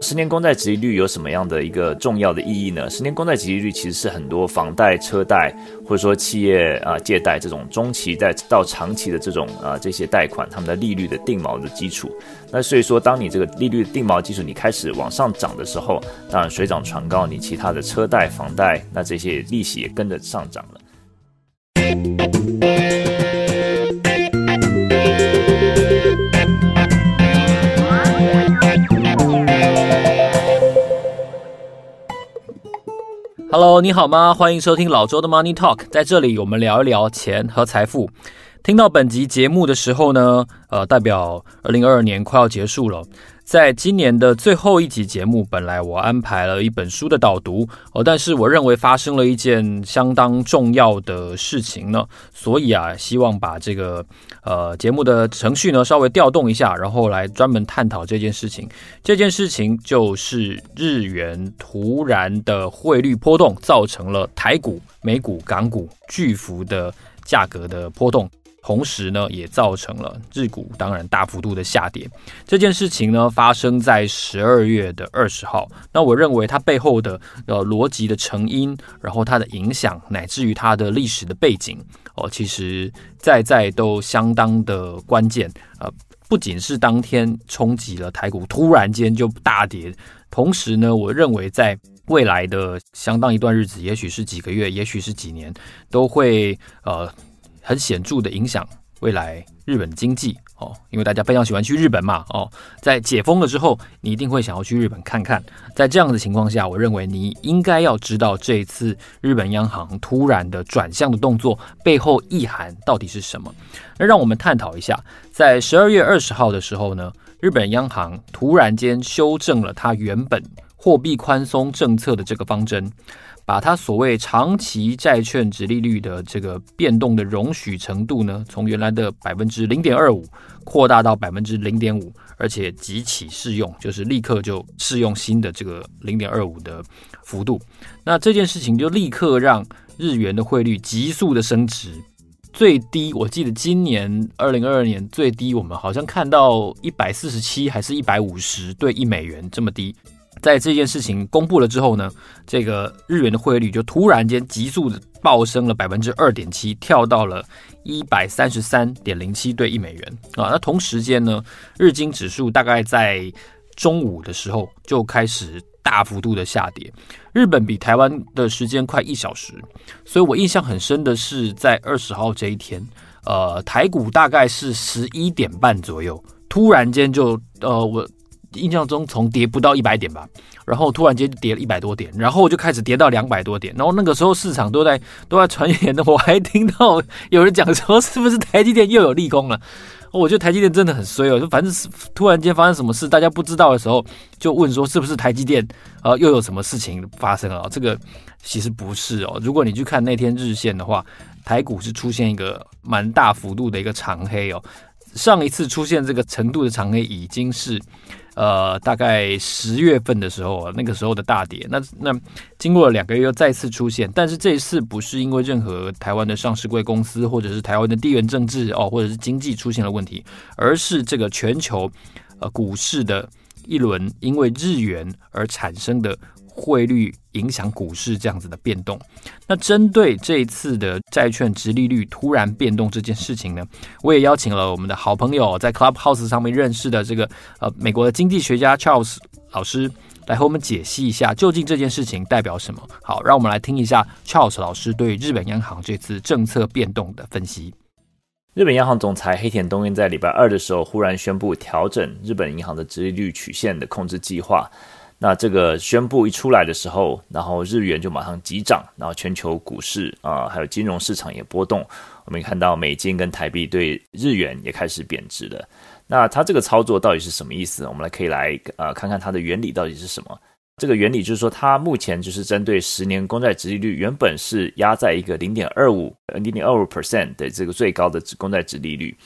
十年公债殖利率有什么样的一个重要的意义呢？十年公债殖利率其实是很多房贷、车贷或者说企业啊借贷这种中期贷到长期的这种啊这些贷款，他们的利率的定锚的基础。那所以说，当你这个利率定锚基础你开始往上涨的时候，当然水涨船高，你其他的车贷、房贷那这些利息也跟着上涨了。Hello，你好吗？欢迎收听老周的 Money Talk，在这里我们聊一聊钱和财富。听到本集节目的时候呢，呃，代表二零二二年快要结束了。在今年的最后一集节目，本来我安排了一本书的导读哦，但是我认为发生了一件相当重要的事情呢，所以啊，希望把这个呃节目的程序呢稍微调动一下，然后来专门探讨这件事情。这件事情就是日元突然的汇率波动，造成了台股、美股、港股巨幅的价格的波动。同时呢，也造成了日股当然大幅度的下跌。这件事情呢，发生在十二月的二十号。那我认为它背后的呃逻辑的成因，然后它的影响，乃至于它的历史的背景哦，其实在在都相当的关键。呃，不仅是当天冲击了台股，突然间就大跌，同时呢，我认为在未来的相当一段日子，也许是几个月，也许是几年，都会呃。很显著的影响未来日本经济哦，因为大家非常喜欢去日本嘛哦，在解封了之后，你一定会想要去日本看看。在这样的情况下，我认为你应该要知道这一次日本央行突然的转向的动作背后意涵到底是什么。那让我们探讨一下，在十二月二十号的时候呢，日本央行突然间修正了它原本货币宽松政策的这个方针。把它所谓长期债券殖利率的这个变动的容许程度呢，从原来的百分之零点二五扩大到百分之零点五，而且即起适用，就是立刻就适用新的这个零点二五的幅度。那这件事情就立刻让日元的汇率急速的升值，最低我记得今年二零二二年最低，我们好像看到一百四十七还是一百五十兑一美元这么低。在这件事情公布了之后呢，这个日元的汇率就突然间急速的暴升了百分之二点七，跳到了一百三十三点零七对一美元啊。那同时间呢，日经指数大概在中午的时候就开始大幅度的下跌。日本比台湾的时间快一小时，所以我印象很深的是在二十号这一天，呃，台股大概是十一点半左右，突然间就呃我。印象中从跌不到一百点吧，然后突然间跌了一百多点，然后我就开始跌到两百多点，然后那个时候市场都在都在传言的，我还听到有人讲说是不是台积电又有利空了？我觉得台积电真的很衰哦，就反正是突然间发生什么事，大家不知道的时候就问说是不是台积电呃又有什么事情发生了？这个其实不是哦，如果你去看那天日线的话，台股是出现一个蛮大幅度的一个长黑哦，上一次出现这个程度的长黑已经是。呃，大概十月份的时候，那个时候的大跌，那那经过了两个月又再次出现，但是这一次不是因为任何台湾的上市贵公司，或者是台湾的地缘政治哦，或者是经济出现了问题，而是这个全球呃股市的一轮因为日元而产生的。汇率影响股市这样子的变动，那针对这一次的债券殖利率突然变动这件事情呢，我也邀请了我们的好朋友在 Clubhouse 上面认识的这个呃美国的经济学家 Charles 老师来和我们解析一下，究竟这件事情代表什么。好，让我们来听一下 Charles 老师对日本央行这次政策变动的分析。日本央行总裁黑田东彦在礼拜二的时候忽然宣布调整日本银行的殖利率曲线的控制计划。那这个宣布一出来的时候，然后日元就马上急涨，然后全球股市啊，还有金融市场也波动。我们看到美金跟台币对日元也开始贬值了。那它这个操作到底是什么意思？我们来可以来呃看看它的原理到底是什么。这个原理就是说，它目前就是针对十年公债殖利率，原本是压在一个零点二五零点二五 percent 的这个最高的公债殖利率，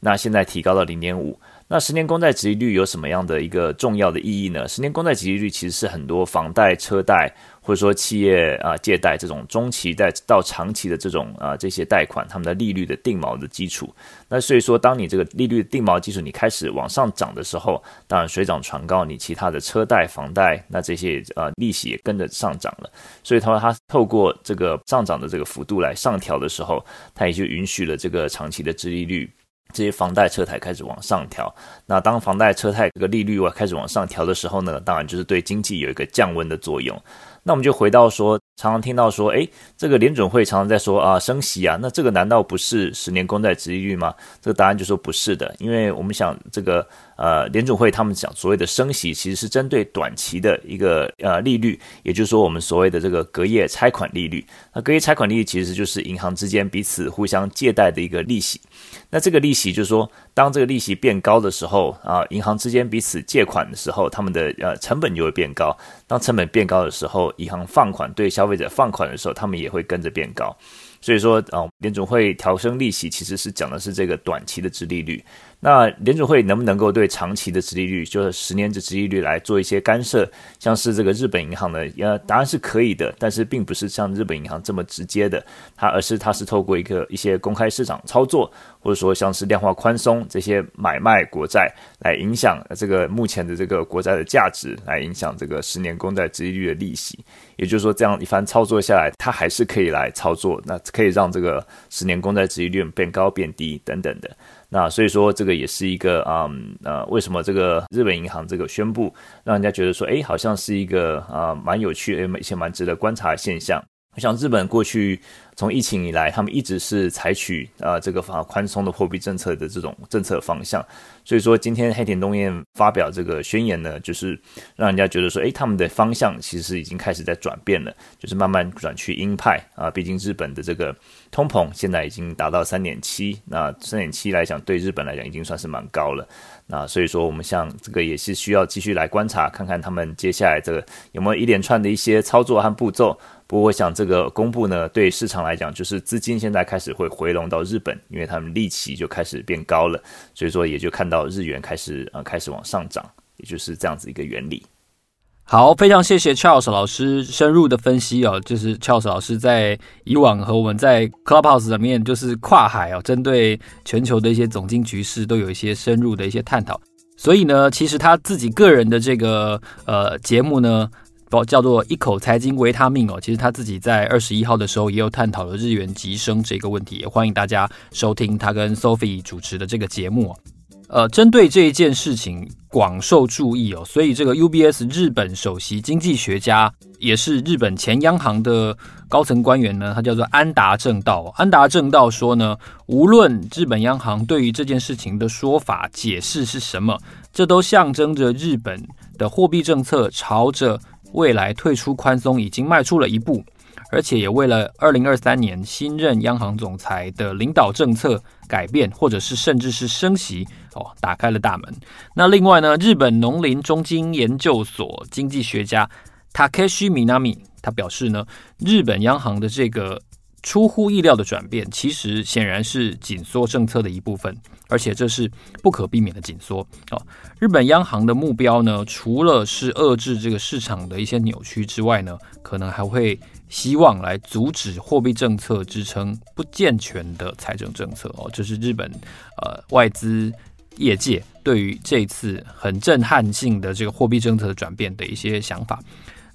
那现在提高到零点五。那十年公债殖利率有什么样的一个重要的意义呢？十年公债殖利率其实是很多房贷、车贷或者说企业啊借贷这种中期贷到长期的这种啊这些贷款，他们的利率的定锚的基础。那所以说，当你这个利率定锚基础你开始往上涨的时候，当然水涨船高，你其他的车贷、房贷那这些啊利息也跟着上涨了。所以他说，他透过这个上涨的这个幅度来上调的时候，他也就允许了这个长期的殖利率。这些房贷车贷开始往上调，那当房贷车贷这个利率啊开始往上调的时候呢，当然就是对经济有一个降温的作用。那我们就回到说，常常听到说，诶，这个联准会常常在说啊升息啊，那这个难道不是十年公债殖利率吗？这个答案就说不是的，因为我们想这个呃联准会他们讲所谓的升息，其实是针对短期的一个呃利率，也就是说我们所谓的这个隔夜拆款利率。那隔夜拆款利率其实就是银行之间彼此互相借贷的一个利息。那这个利息就是说，当这个利息变高的时候啊，银行之间彼此借款的时候，他们的呃成本就会变高。当成本变高的时候，银行放款对消消费者放款的时候，他们也会跟着变高。所以说啊，联总会调升利息，其实是讲的是这个短期的殖利率。那联准会能不能够对长期的殖利率，就是十年的殖利率来做一些干涉？像是这个日本银行呢，呃，答案是可以的，但是并不是像日本银行这么直接的，它而是它是透过一个一些公开市场操作，或者说像是量化宽松这些买卖国债来影响这个目前的这个国债的价值，来影响这个十年公债殖利率的利息。也就是说，这样一番操作下来，它还是可以来操作，那可以让这个十年公债殖利率变高变低等等的。那所以说，这个也是一个啊、嗯，呃，为什么这个日本银行这个宣布，让人家觉得说，哎，好像是一个啊蛮有趣，诶，一些蛮值得观察的现象。我想日本过去。从疫情以来，他们一直是采取啊、这个法宽松的货币政策的这种政策方向，所以说今天黑田东彦发表这个宣言呢，就是让人家觉得说，诶，他们的方向其实已经开始在转变了，就是慢慢转去鹰派啊。毕竟日本的这个通膨现在已经达到三点七，那三点七来讲，对日本来讲已经算是蛮高了。那所以说，我们像这个也是需要继续来观察，看看他们接下来这个有没有一连串的一些操作和步骤。不过，我想这个公布呢，对市场来讲，就是资金现在开始会回笼到日本，因为他们利息就开始变高了，所以说也就看到日元开始呃开始往上涨，也就是这样子一个原理。好，非常谢谢 Charles 老师深入的分析哦，就是 Charles 老师在以往和我们在 Clubhouse 里面就是跨海哦，针对全球的一些总经局势都有一些深入的一些探讨，所以呢，其实他自己个人的这个呃节目呢。叫做一口财经维他命哦，其实他自己在二十一号的时候也有探讨了日元急升这个问题，也欢迎大家收听他跟 Sophie 主持的这个节目。呃，针对这一件事情广受注意哦，所以这个 UBS 日本首席经济学家，也是日本前央行的高层官员呢，他叫做安达正道。安达正道说呢，无论日本央行对于这件事情的说法解释是什么，这都象征着日本的货币政策朝着。未来退出宽松已经迈出了一步，而且也为了二零二三年新任央行总裁的领导政策改变，或者是甚至是升息哦，打开了大门。那另外呢，日本农林中经研究所经济学家 Takeshi Minami 他表示呢，日本央行的这个出乎意料的转变，其实显然是紧缩政策的一部分。而且这是不可避免的紧缩哦。日本央行的目标呢，除了是遏制这个市场的一些扭曲之外呢，可能还会希望来阻止货币政策支撑不健全的财政政策哦。这是日本呃外资业界对于这次很震撼性的这个货币政策的转变的一些想法。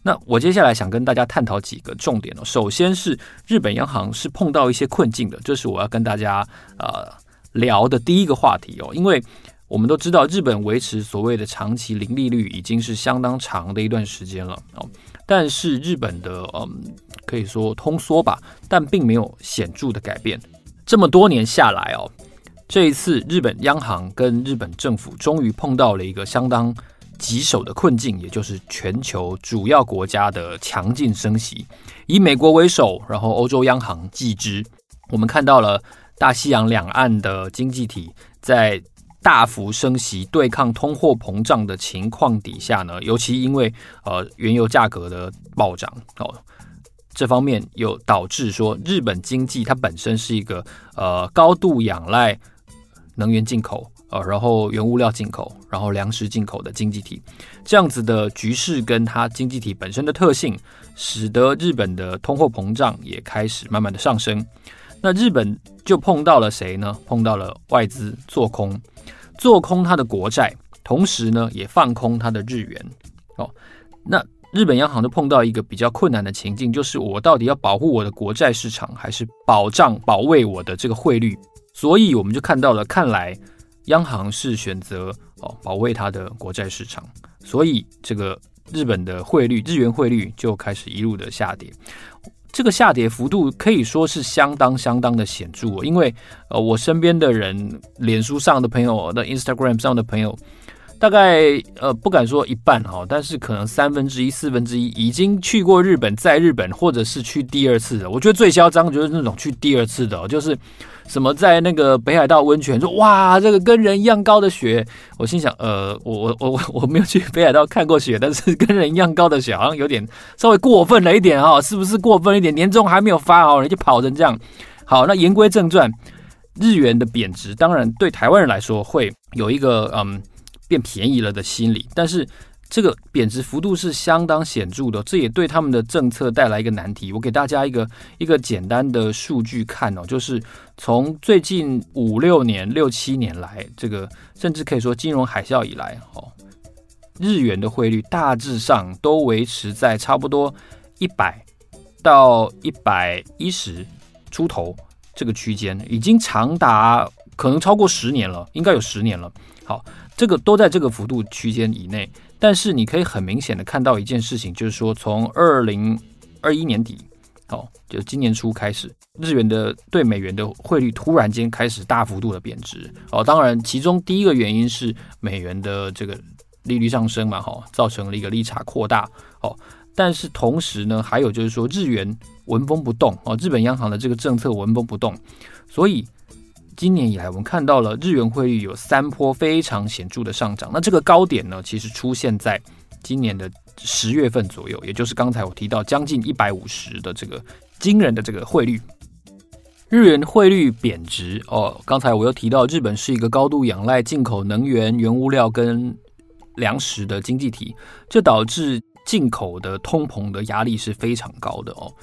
那我接下来想跟大家探讨几个重点哦。首先是日本央行是碰到一些困境的，这是我要跟大家呃。聊的第一个话题哦，因为我们都知道日本维持所谓的长期零利率已经是相当长的一段时间了哦，但是日本的嗯可以说通缩吧，但并没有显著的改变。这么多年下来哦，这一次日本央行跟日本政府终于碰到了一个相当棘手的困境，也就是全球主要国家的强劲升息，以美国为首，然后欧洲央行继之，我们看到了。大西洋两岸的经济体在大幅升息对抗通货膨胀的情况底下呢，尤其因为呃原油价格的暴涨哦，这方面有导致说日本经济它本身是一个呃高度仰赖能源进口，呃，然后原物料进口，然后粮食进口的经济体，这样子的局势跟它经济体本身的特性，使得日本的通货膨胀也开始慢慢的上升。那日本就碰到了谁呢？碰到了外资做空，做空它的国债，同时呢也放空它的日元。哦，那。日本央行就碰到一个比较困难的情境，就是我到底要保护我的国债市场，还是保障保卫我的这个汇率？所以我们就看到了，看来央行是选择哦保卫它的国债市场，所以这个日本的汇率，日元汇率就开始一路的下跌。这个下跌幅度可以说是相当相当的显著，因为呃我身边的人，脸书上的朋友，我的 Instagram 上的朋友。大概呃不敢说一半哈，但是可能三分之一、四分之一已经去过日本，在日本或者是去第二次的。我觉得最嚣张就是那种去第二次的，就是什么在那个北海道温泉说哇，这个跟人一样高的雪。我心想，呃，我我我我我没有去北海道看过雪，但是跟人一样高的雪好像有点稍微过分了一点哈，是不是过分一点？年终还没有发好，你就跑成这样。好，那言归正传，日元的贬值当然对台湾人来说会有一个嗯。变便宜了的心理，但是这个贬值幅度是相当显著的，这也对他们的政策带来一个难题。我给大家一个一个简单的数据看哦，就是从最近五六年、六七年来，这个甚至可以说金融海啸以来，哦，日元的汇率大致上都维持在差不多一百到一百一十出头这个区间，已经长达可能超过十年了，应该有十年了。好。这个都在这个幅度区间以内，但是你可以很明显的看到一件事情，就是说从二零二一年底，哦，就今年初开始，日元的对美元的汇率突然间开始大幅度的贬值，哦，当然其中第一个原因是美元的这个利率上升嘛，哈、哦，造成了一个利差扩大，哦，但是同时呢，还有就是说日元纹风不动，哦，日本央行的这个政策纹风不动，所以。今年以来，我们看到了日元汇率有三波非常显著的上涨。那这个高点呢，其实出现在今年的十月份左右，也就是刚才我提到将近一百五十的这个惊人的这个汇率。日元汇率贬值哦，刚才我又提到，日本是一个高度仰赖进口能源、原物料跟粮食的经济体，这导致进口的通膨的压力是非常高的哦。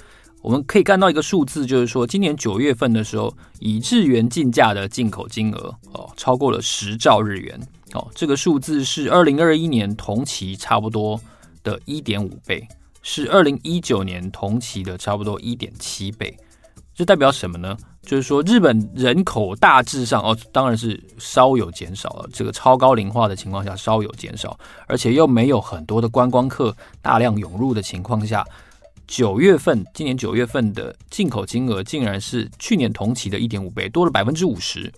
我们可以看到一个数字，就是说，今年九月份的时候，以日元计价的进口金额哦，超过了十兆日元哦，这个数字是二零二一年同期差不多的一点五倍，是二零一九年同期的差不多一点七倍。这代表什么呢？就是说，日本人口大致上哦，当然是稍有减少了，这个超高龄化的情况下稍有减少，而且又没有很多的观光客大量涌入的情况下。九月份，今年九月份的进口金额竟然是去年同期的一点五倍，多了百分之五十，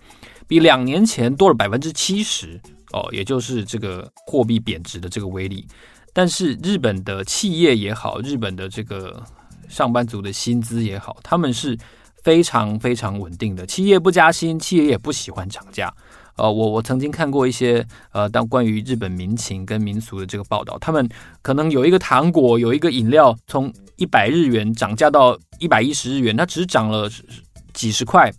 比两年前多了百分之七十哦，也就是这个货币贬值的这个威力。但是日本的企业也好，日本的这个上班族的薪资也好，他们是非常非常稳定的，企业不加薪，企业也不喜欢涨价。呃，我我曾经看过一些呃，当关于日本民情跟民俗的这个报道，他们可能有一个糖果，有一个饮料，从一百日元涨价到一百一十日元，它只涨了几十块。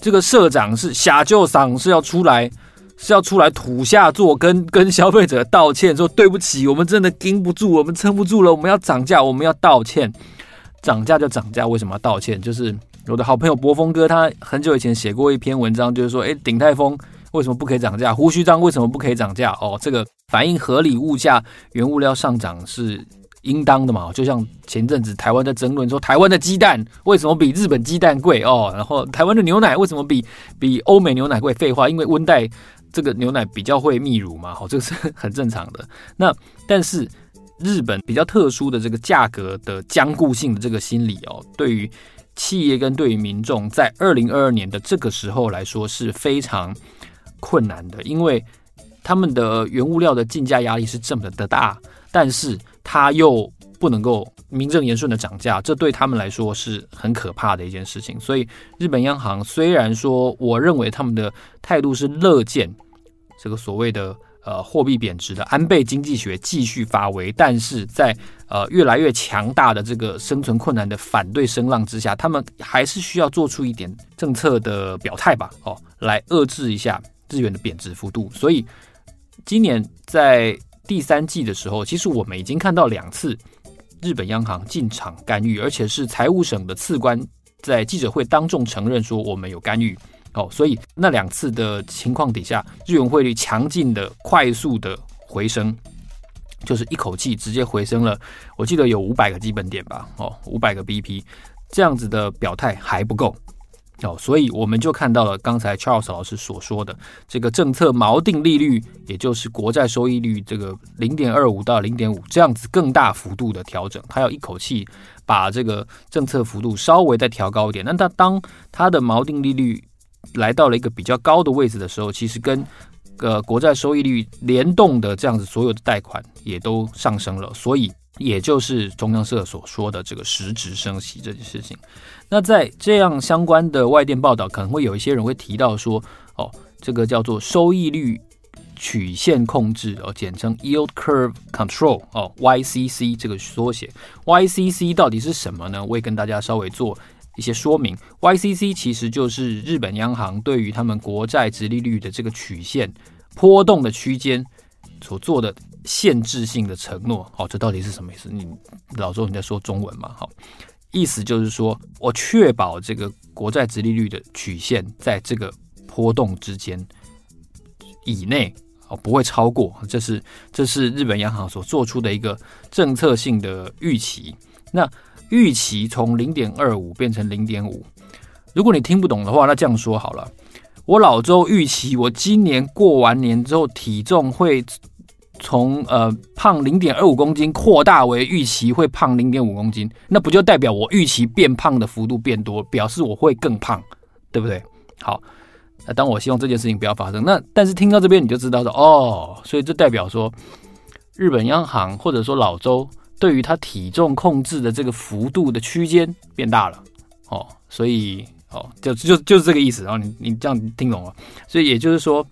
这个社长是下就赏是要出来，是要出来土下座，跟跟消费者道歉，说对不起，我们真的撑不住，我们撑不住了，我们要涨价，我们要道歉。涨价就涨价，为什么要道歉？就是我的好朋友博峰哥，他很久以前写过一篇文章，就是说，诶，鼎泰丰。为什么不可以涨价？胡须张为什么不可以涨价？哦，这个反映合理物价、原物料上涨是应当的嘛？就像前阵子台湾在争论说，台湾的鸡蛋为什么比日本鸡蛋贵？哦，然后台湾的牛奶为什么比比欧美牛奶贵？废话，因为温带这个牛奶比较会泌乳嘛，哦，这个是很正常的。那但是日本比较特殊的这个价格的僵固性的这个心理哦，对于企业跟对于民众，在二零二二年的这个时候来说是非常。困难的，因为他们的原物料的进价压力是这么的大，但是他又不能够名正言顺的涨价，这对他们来说是很可怕的一件事情。所以，日本央行虽然说，我认为他们的态度是乐见这个所谓的呃货币贬值的安倍经济学继续发威，但是在呃越来越强大的这个生存困难的反对声浪之下，他们还是需要做出一点政策的表态吧，哦，来遏制一下。日元的贬值幅度。所以今年在第三季的时候，其实我们已经看到两次日本央行进场干预，而且是财务省的次官在记者会当众承认说我们有干预。哦，所以那两次的情况底下，日元汇率强劲的、快速的回升，就是一口气直接回升了，我记得有五百个基本点吧，哦，五百个 BP，这样子的表态还不够，哦，所以我们就看到了刚才 Charles 老师所说的这个政策锚定利率，也就是国债收益率这个零点二五到零点五这样子更大幅度的调整，它要一口气把这个政策幅度稍微再调高一点，那它当它的锚定利率来到了一个比较高的位置的时候，其实跟呃国债收益率联动的这样子，所有的贷款也都上升了，所以也就是中央社所说的这个实质升息这件事情。那在这样相关的外电报道，可能会有一些人会提到说，哦，这个叫做收益率曲线控制哦，简称 Yield Curve Control 哦，YCC 这个缩写，YCC 到底是什么呢？我也跟大家稍微做。一些说明，YCC 其实就是日本央行对于他们国债殖利率的这个曲线波动的区间所做的限制性的承诺。哦，这到底是什么意思？你老周你在说中文嘛？好，意思就是说我确保这个国债殖利率的曲线在这个波动之间以内哦，不会超过。这是这是日本央行所做出的一个政策性的预期。那预期从零点二五变成零点五，如果你听不懂的话，那这样说好了，我老周预期我今年过完年之后体重会从呃胖零点二五公斤扩大为预期会胖零点五公斤，那不就代表我预期变胖的幅度变多，表示我会更胖，对不对？好，那当我希望这件事情不要发生，那但是听到这边你就知道说哦，所以这代表说日本央行或者说老周。对于他体重控制的这个幅度的区间变大了，哦，所以哦，就就就是这个意思。然后你你这样听懂了，所以也就是说，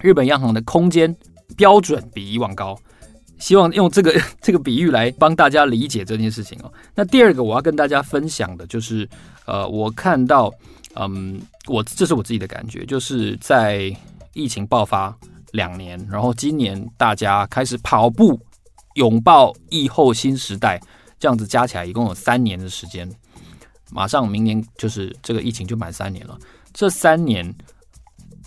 日本央行的空间标准比以往高。希望用这个 这个比喻来帮大家理解这件事情哦。那第二个我要跟大家分享的就是，呃，我看到，嗯，我这是我自己的感觉，就是在疫情爆发两年，然后今年大家开始跑步。拥抱疫后新时代，这样子加起来一共有三年的时间，马上明年就是这个疫情就满三年了。这三年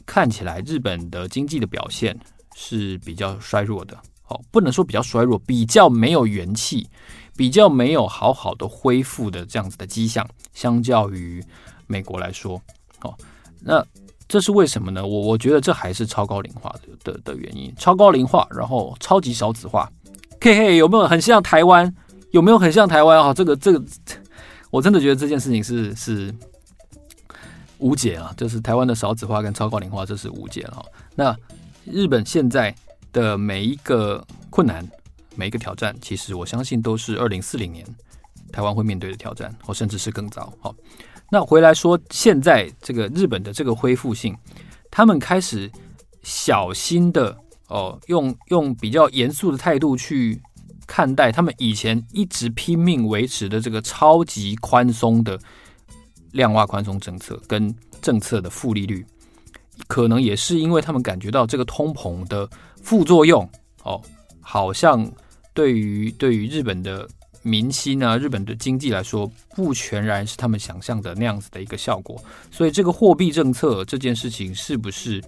看起来日本的经济的表现是比较衰弱的，哦，不能说比较衰弱，比较没有元气，比较没有好好的恢复的这样子的迹象，相较于美国来说，哦，那这是为什么呢？我我觉得这还是超高龄化的的原因，超高龄化，然后超级少子化。嘿嘿，有没有很像台湾？有没有很像台湾啊？这个这个，我真的觉得这件事情是是无解啊！就是台湾的少子化跟超高龄化，这是无解了。那日本现在的每一个困难、每一个挑战，其实我相信都是二零四零年台湾会面对的挑战，或甚至是更早。好，那回来说，现在这个日本的这个恢复性，他们开始小心的。哦，用用比较严肃的态度去看待他们以前一直拼命维持的这个超级宽松的量化宽松政策跟政策的负利率，可能也是因为他们感觉到这个通膨的副作用哦，好像对于对于日本的民心啊，日本的经济来说，不全然是他们想象的那样子的一个效果，所以这个货币政策这件事情是不是？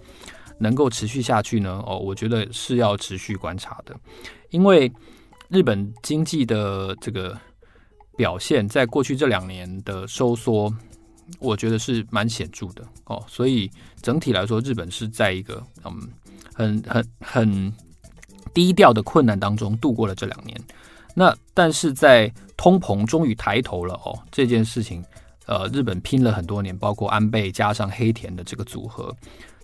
能够持续下去呢？哦，我觉得是要持续观察的，因为日本经济的这个表现，在过去这两年的收缩，我觉得是蛮显著的哦。所以整体来说，日本是在一个嗯很很很低调的困难当中度过了这两年。那但是在通膨终于抬头了哦，这件事情，呃，日本拼了很多年，包括安倍加上黑田的这个组合。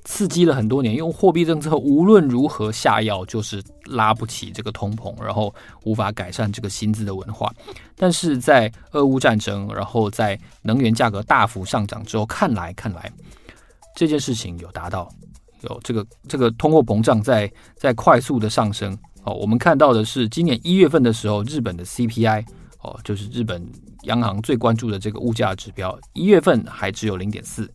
刺激了很多年，用货币政策无论如何下药，就是拉不起这个通膨，然后无法改善这个薪资的文化。但是在俄乌战争，然后在能源价格大幅上涨之后，看来看来这件事情有达到，有这个这个通货膨胀在在快速的上升。哦，我们看到的是今年一月份的时候，日本的 CPI 哦，就是日本央行最关注的这个物价指标，一月份还只有零点四。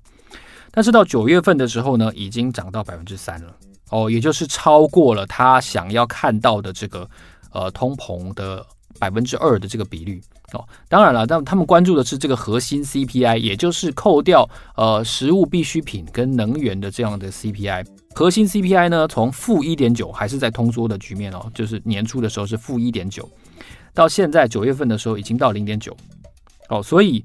但是到九月份的时候呢，已经涨到百分之三了哦，也就是超过了他想要看到的这个呃通膨的百分之二的这个比率哦。当然了，但他们关注的是这个核心 CPI，也就是扣掉呃食物必需品跟能源的这样的 CPI。核心 CPI 呢，从负一点九还是在通缩的局面哦，就是年初的时候是负一点九，到现在九月份的时候已经到零点九哦，所以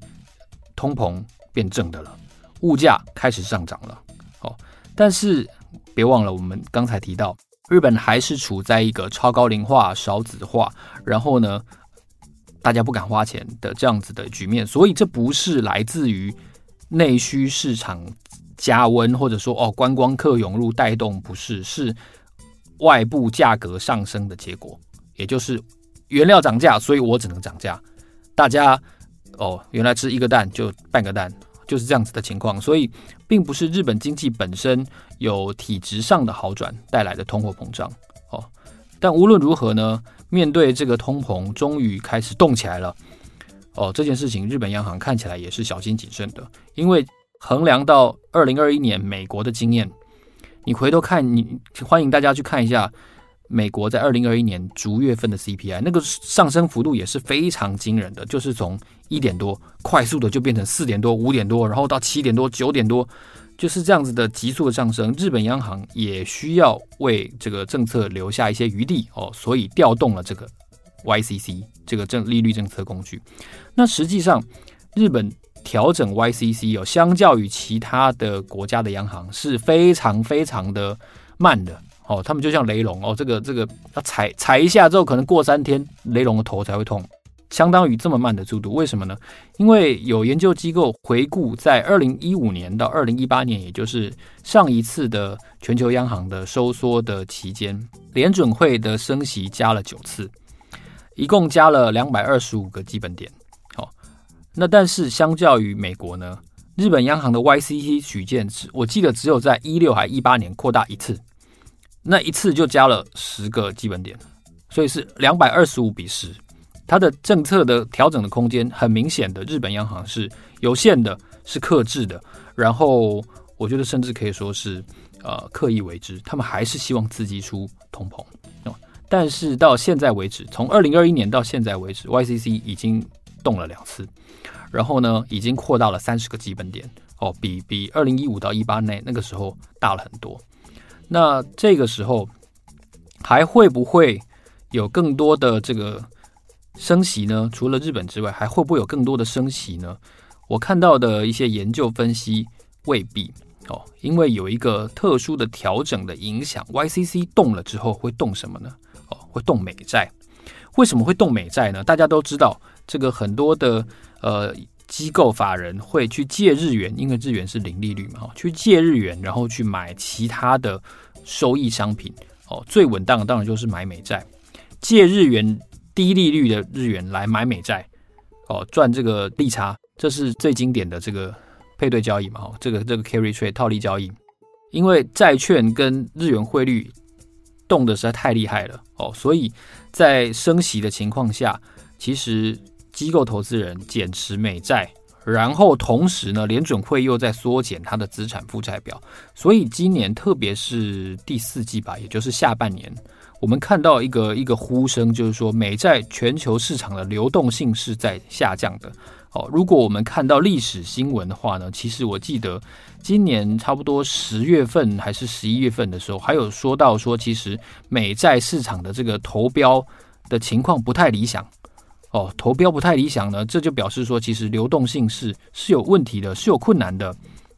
通膨变正的了。物价开始上涨了，哦，但是别忘了，我们刚才提到，日本还是处在一个超高龄化、少子化，然后呢，大家不敢花钱的这样子的局面，所以这不是来自于内需市场加温，或者说哦观光客涌入带动，不是，是外部价格上升的结果，也就是原料涨价，所以我只能涨价，大家哦原来吃一个蛋就半个蛋。就是这样子的情况，所以并不是日本经济本身有体质上的好转带来的通货膨胀哦。但无论如何呢，面对这个通膨终于开始动起来了哦，这件事情日本央行看起来也是小心谨慎的，因为衡量到二零二一年美国的经验，你回头看，你欢迎大家去看一下。美国在二零二一年逐月份的 CPI，那个上升幅度也是非常惊人的，就是从一点多快速的就变成四点多、五点多，然后到七点多、九点多，就是这样子的急速的上升。日本央行也需要为这个政策留下一些余地哦，所以调动了这个 YCC 这个政利率政策工具。那实际上，日本调整 YCC 有相较于其他的国家的央行是非常非常的慢的。哦，他们就像雷龙哦，这个这个，他踩踩一下之后，可能过三天雷龙的头才会痛，相当于这么慢的速度。为什么呢？因为有研究机构回顾，在二零一五年到二零一八年，也就是上一次的全球央行的收缩的期间，联准会的升息加了九次，一共加了两百二十五个基本点。好，那但是相较于美国呢，日本央行的 YCC 曲线，我记得只有在一六还一八年扩大一次。那一次就加了十个基本点，所以是两百二十五比十。它的政策的调整的空间很明显的，日本央行是有限的，是克制的。然后我觉得甚至可以说是呃刻意为之，他们还是希望刺激出通膨。但是到现在为止，从二零二一年到现在为止，YCC 已经动了两次，然后呢已经扩大了三十个基本点哦，比比二零一五到一八那那个时候大了很多。那这个时候还会不会有更多的这个升息呢？除了日本之外，还会不会有更多的升息呢？我看到的一些研究分析未必哦，因为有一个特殊的调整的影响，YCC 动了之后会动什么呢？哦，会动美债。为什么会动美债呢？大家都知道，这个很多的呃。机构法人会去借日元，因为日元是零利率嘛，去借日元，然后去买其他的收益商品。哦，最稳当的当然就是买美债，借日元低利率的日元来买美债，哦，赚这个利差，这是最经典的这个配对交易嘛，哦，这个这个 carry trade 套利交易，因为债券跟日元汇率动得实在太厉害了，哦，所以在升息的情况下，其实。机构投资人减持美债，然后同时呢，联准会又在缩减它的资产负债表，所以今年特别是第四季吧，也就是下半年，我们看到一个一个呼声，就是说美债全球市场的流动性是在下降的。哦，如果我们看到历史新闻的话呢，其实我记得今年差不多十月份还是十一月份的时候，还有说到说，其实美债市场的这个投标的情况不太理想。哦，投标不太理想呢，这就表示说，其实流动性是是有问题的，是有困难的。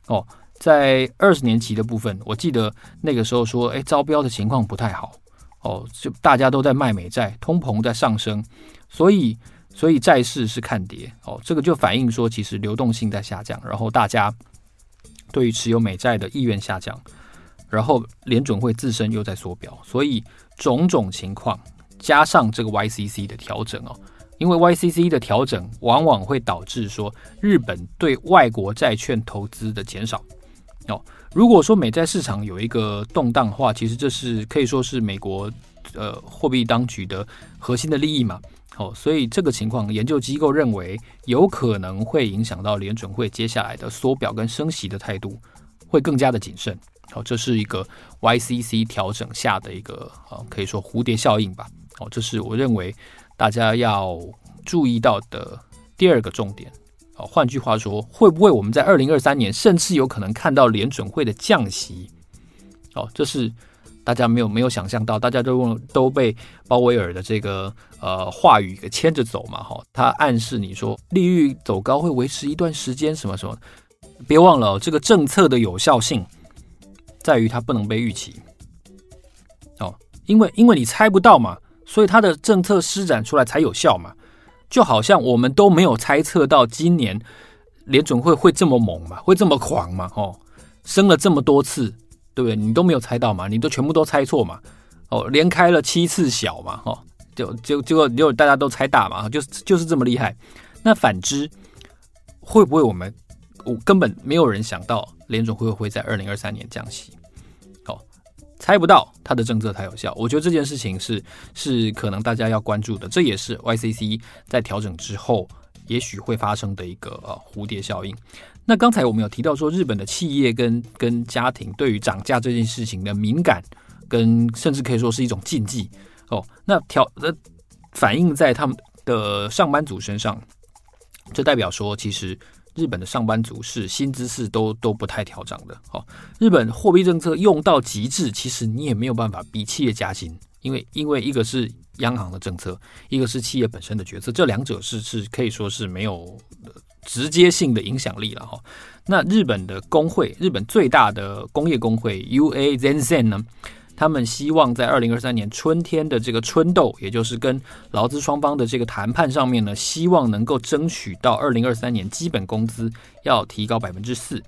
哦，在二十年期的部分，我记得那个时候说，哎，招标的情况不太好。哦，就大家都在卖美债，通膨在上升，所以所以债市是看跌。哦，这个就反映说，其实流动性在下降，然后大家对于持有美债的意愿下降，然后联准会自身又在缩表，所以种种情况加上这个 YCC 的调整哦。因为 YCC 的调整往往会导致说日本对外国债券投资的减少哦。如果说美债市场有一个动荡的话，其实这是可以说是美国呃货币当局的核心的利益嘛。哦，所以这个情况研究机构认为有可能会影响到联准会接下来的缩表跟升息的态度会更加的谨慎。好，这是一个 YCC 调整下的一个呃，可以说蝴蝶效应吧。哦，这是我认为大家要注意到的第二个重点。哦，换句话说，会不会我们在二零二三年甚至有可能看到联准会的降息？哦，这是大家没有没有想象到，大家都用都被鲍威尔的这个呃话语给牵着走嘛。哈，他暗示你说利率走高会维持一段时间，什么什么。别忘了，这个政策的有效性在于它不能被预期。哦，因为因为你猜不到嘛，所以它的政策施展出来才有效嘛。就好像我们都没有猜测到今年联准会会这么猛嘛，会这么狂嘛？哦，升了这么多次，对不对？你都没有猜到嘛？你都全部都猜错嘛？哦，连开了七次小嘛？哦，就就结果结果大家都猜大嘛？就就是这么厉害。那反之，会不会我们我根本没有人想到联准会会在二零二三年降息？猜不到它的政策才有效，我觉得这件事情是是可能大家要关注的，这也是 YCC 在调整之后也许会发生的一个呃蝴蝶效应。那刚才我们有提到说，日本的企业跟跟家庭对于涨价这件事情的敏感，跟甚至可以说是一种禁忌哦。那调呃反映在他们的上班族身上，这代表说其实。日本的上班族是薪资是都都不太调涨的。好，日本货币政策用到极致，其实你也没有办法逼企业加薪，因为因为一个是央行的政策，一个是企业本身的决策，这两者是是可以说是没有直接性的影响力了哈。那日本的工会，日本最大的工业工会 UA Zenzen 呢？他们希望在二零二三年春天的这个春斗，也就是跟劳资双方的这个谈判上面呢，希望能够争取到二零二三年基本工资要提高百分之四，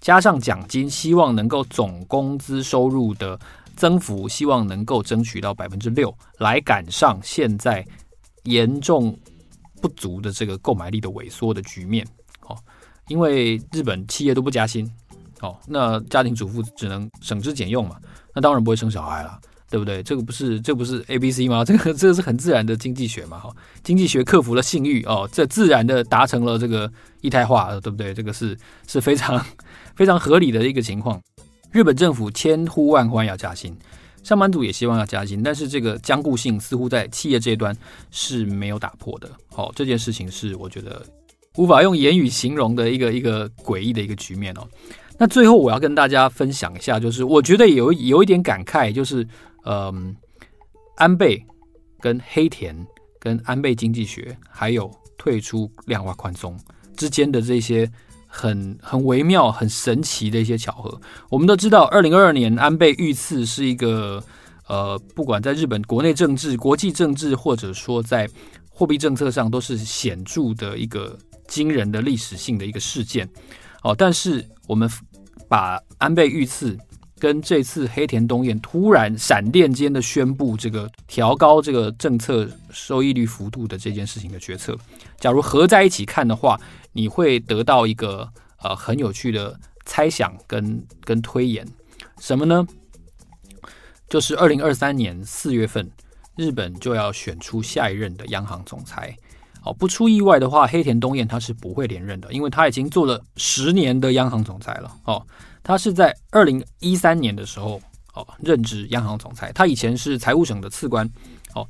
加上奖金，希望能够总工资收入的增幅，希望能够争取到百分之六，来赶上现在严重不足的这个购买力的萎缩的局面。哦，因为日本企业都不加薪，哦，那家庭主妇只能省吃俭用嘛。那当然不会生小孩了，对不对？这个不是这、不是 A B C 吗？这个这个是很自然的经济学嘛，哈，经济学克服了性欲哦，这自然的达成了这个一胎化，对不对？这个是是非常 非常合理的一个情况。日本政府千呼万唤要加薪，上班族也希望要加薪，但是这个僵固性似乎在企业这一端是没有打破的。好，这件事情是我觉得无法用言语形容的一个一个诡异的一个局面哦。那最后我要跟大家分享一下，就是我觉得有有一点感慨，就是嗯，安倍跟黑田跟安倍经济学还有退出量化宽松之间的这些很很微妙、很神奇的一些巧合。我们都知道，二零二二年安倍遇刺是一个呃，不管在日本国内政治、国际政治，或者说在货币政策上，都是显著的一个惊人的历史性的一个事件。哦，但是我们把安倍遇刺跟这次黑田东彦突然闪电间的宣布这个调高这个政策收益率幅度的这件事情的决策，假如合在一起看的话，你会得到一个呃很有趣的猜想跟跟推演，什么呢？就是二零二三年四月份，日本就要选出下一任的央行总裁。哦，不出意外的话，黑田东彦他是不会连任的，因为他已经做了十年的央行总裁了。哦，他是在二零一三年的时候哦任职央行总裁，他以前是财务省的次官。哦，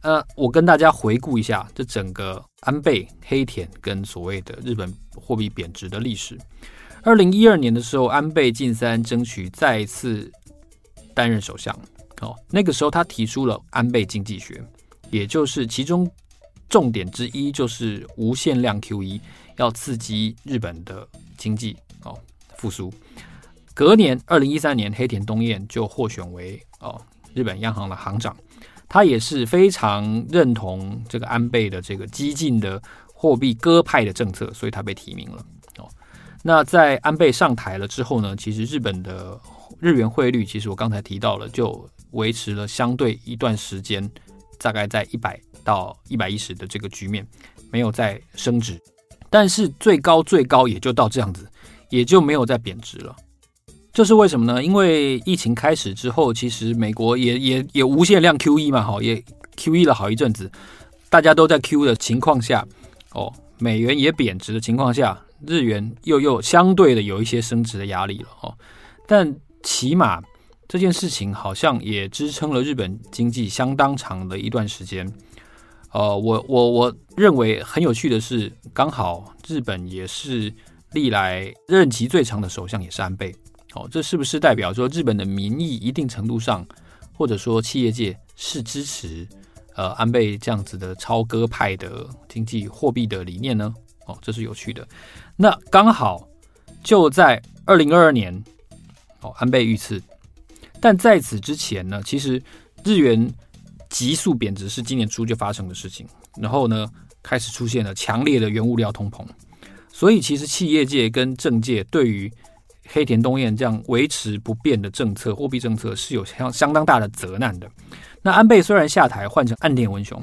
呃，我跟大家回顾一下这整个安倍、黑田跟所谓的日本货币贬值的历史。二零一二年的时候，安倍晋三争取再一次担任首相。哦，那个时候他提出了安倍经济学，也就是其中。重点之一就是无限量 QE，要刺激日本的经济哦复苏。隔年，二零一三年，黑田东彦就获选为哦日本央行的行长，他也是非常认同这个安倍的这个激进的货币鸽派的政策，所以他被提名了哦。那在安倍上台了之后呢，其实日本的日元汇率，其实我刚才提到了，就维持了相对一段时间，大概在一百。到一百一十的这个局面没有再升值，但是最高最高也就到这样子，也就没有再贬值了。这是为什么呢？因为疫情开始之后，其实美国也也也无限量 QE 嘛，好，也 QE 了好一阵子，大家都在 QE 的情况下，哦，美元也贬值的情况下，日元又又相对的有一些升值的压力了哦。但起码这件事情好像也支撑了日本经济相当长的一段时间。呃，我我我认为很有趣的是，刚好日本也是历来任期最长的首相，也是安倍。哦，这是不是代表说日本的民意一定程度上，或者说企业界是支持呃安倍这样子的超鸽派的经济货币的理念呢？哦，这是有趣的。那刚好就在二零二二年，哦，安倍遇刺，但在此之前呢，其实日元。急速贬值是今年初就发生的事情，然后呢，开始出现了强烈的原物料通膨，所以其实企业界跟政界对于黑田东彦这样维持不变的政策、货币政策是有相相当大的责难的。那安倍虽然下台换成岸田文雄，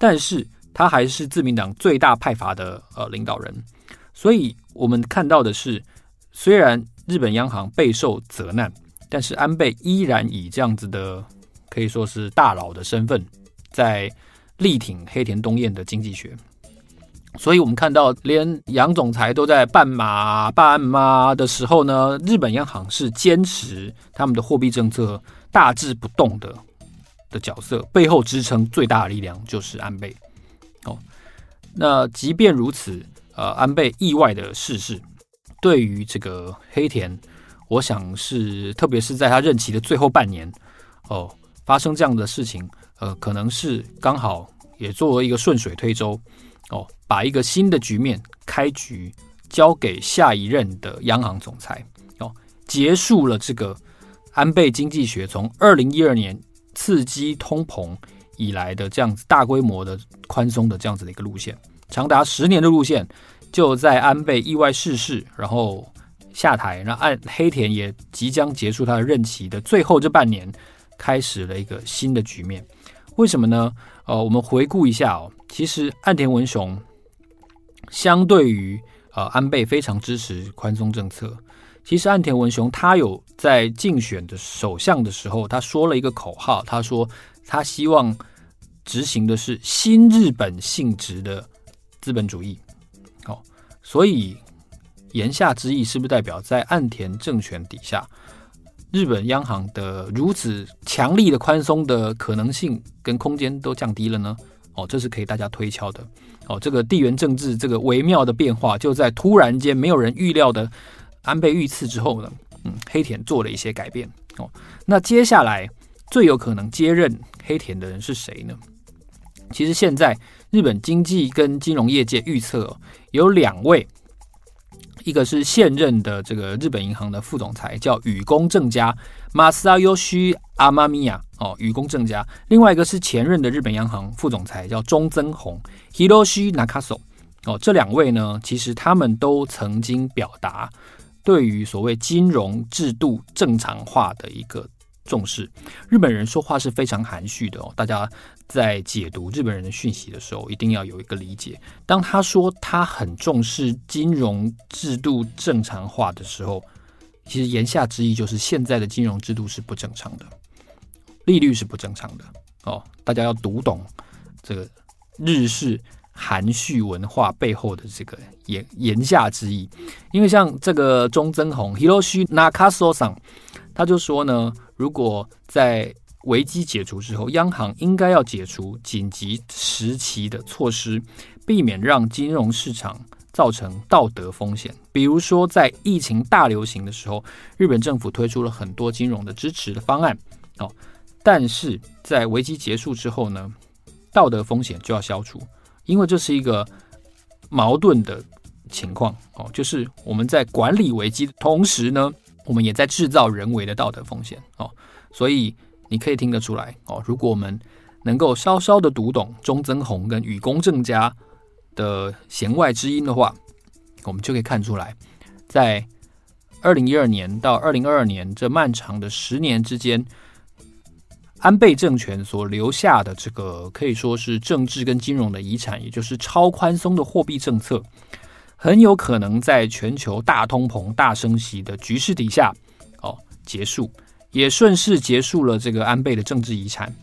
但是他还是自民党最大派阀的呃领导人，所以我们看到的是，虽然日本央行备受责难，但是安倍依然以这样子的。可以说是大佬的身份，在力挺黑田东彦的经济学，所以我们看到，连杨总裁都在半马半马的时候呢，日本央行是坚持他们的货币政策大致不动的的角色，背后支撑最大的力量就是安倍。哦，那即便如此，呃，安倍意外的逝世，对于这个黑田，我想是特别是在他任期的最后半年，哦。发生这样的事情，呃，可能是刚好也作为一个顺水推舟，哦，把一个新的局面开局交给下一任的央行总裁，哦，结束了这个安倍经济学从二零一二年刺激通膨以来的这样子大规模的宽松的这样子的一个路线，长达十年的路线，就在安倍意外逝世，然后下台，那岸黑田也即将结束他的任期的最后这半年。开始了一个新的局面，为什么呢？呃，我们回顾一下哦，其实岸田文雄相对于呃安倍非常支持宽松政策。其实岸田文雄他有在竞选的首相的时候，他说了一个口号，他说他希望执行的是新日本性质的资本主义。哦，所以言下之意是不是代表在岸田政权底下？日本央行的如此强力的宽松的可能性跟空间都降低了呢？哦，这是可以大家推敲的。哦，这个地缘政治这个微妙的变化，就在突然间没有人预料的安倍遇刺之后呢，嗯，黑田做了一些改变。哦，那接下来最有可能接任黑田的人是谁呢？其实现在日本经济跟金融业界预测有两位。一个是现任的这个日本银行的副总裁，叫雨宫正佳 Masayoshi Amamiya 哦，雨宫正佳。另外一个是前任的日本央行副总裁，叫中曾宏 Hiroshi Nakaso 哦。这两位呢，其实他们都曾经表达对于所谓金融制度正常化的一个重视。日本人说话是非常含蓄的哦，大家。在解读日本人的讯息的时候，一定要有一个理解。当他说他很重视金融制度正常化的时候，其实言下之意就是现在的金融制度是不正常的，利率是不正常的哦。大家要读懂这个日式含蓄文化背后的这个言言下之意。因为像这个中曾宏 Hiroshi Nakaso 他就说呢，如果在危机解除之后，央行应该要解除紧急时期的措施，避免让金融市场造成道德风险。比如说，在疫情大流行的时候，日本政府推出了很多金融的支持的方案，哦，但是在危机结束之后呢，道德风险就要消除，因为这是一个矛盾的情况，哦，就是我们在管理危机的同时呢，我们也在制造人为的道德风险，哦，所以。你可以听得出来哦，如果我们能够稍稍的读懂中曾宏跟雨公正家的弦外之音的话，我们就可以看出来，在二零一二年到二零二二年这漫长的十年之间，安倍政权所留下的这个可以说是政治跟金融的遗产，也就是超宽松的货币政策，很有可能在全球大通膨、大升息的局势底下哦结束。也顺势结束了这个安倍的政治遗产，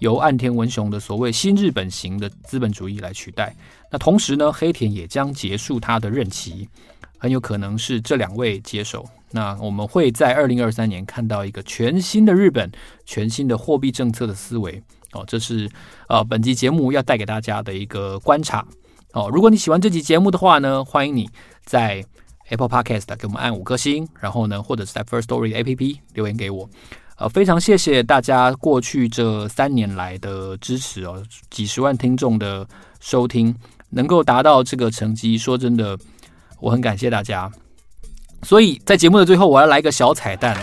由岸田文雄的所谓新日本型的资本主义来取代。那同时呢，黑田也将结束他的任期，很有可能是这两位接手。那我们会在二零二三年看到一个全新的日本、全新的货币政策的思维哦，这是呃本集节目要带给大家的一个观察哦。如果你喜欢这集节目的话呢，欢迎你在 Apple Podcast 给我们按五颗星，然后呢，或者是在 First Story APP 留言给我。呃，非常谢谢大家过去这三年来的支持哦，几十万听众的收听能够达到这个成绩，说真的，我很感谢大家。所以在节目的最后，我要来一个小彩蛋。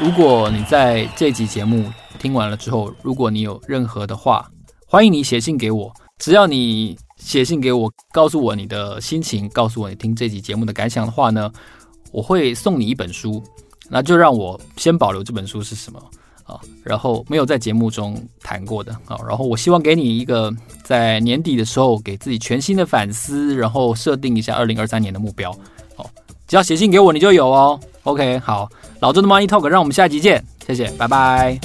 如果你在这集节目听完了之后，如果你有任何的话，欢迎你写信给我。只要你写信给我，告诉我你的心情，告诉我你听这集节目的感想的话呢，我会送你一本书。那就让我先保留这本书是什么啊？然后没有在节目中谈过的啊。然后我希望给你一个在年底的时候给自己全新的反思，然后设定一下二零二三年的目标。好，只要写信给我，你就有哦。OK，好，老周的 Money Talk，让我们下集见，谢谢，拜拜。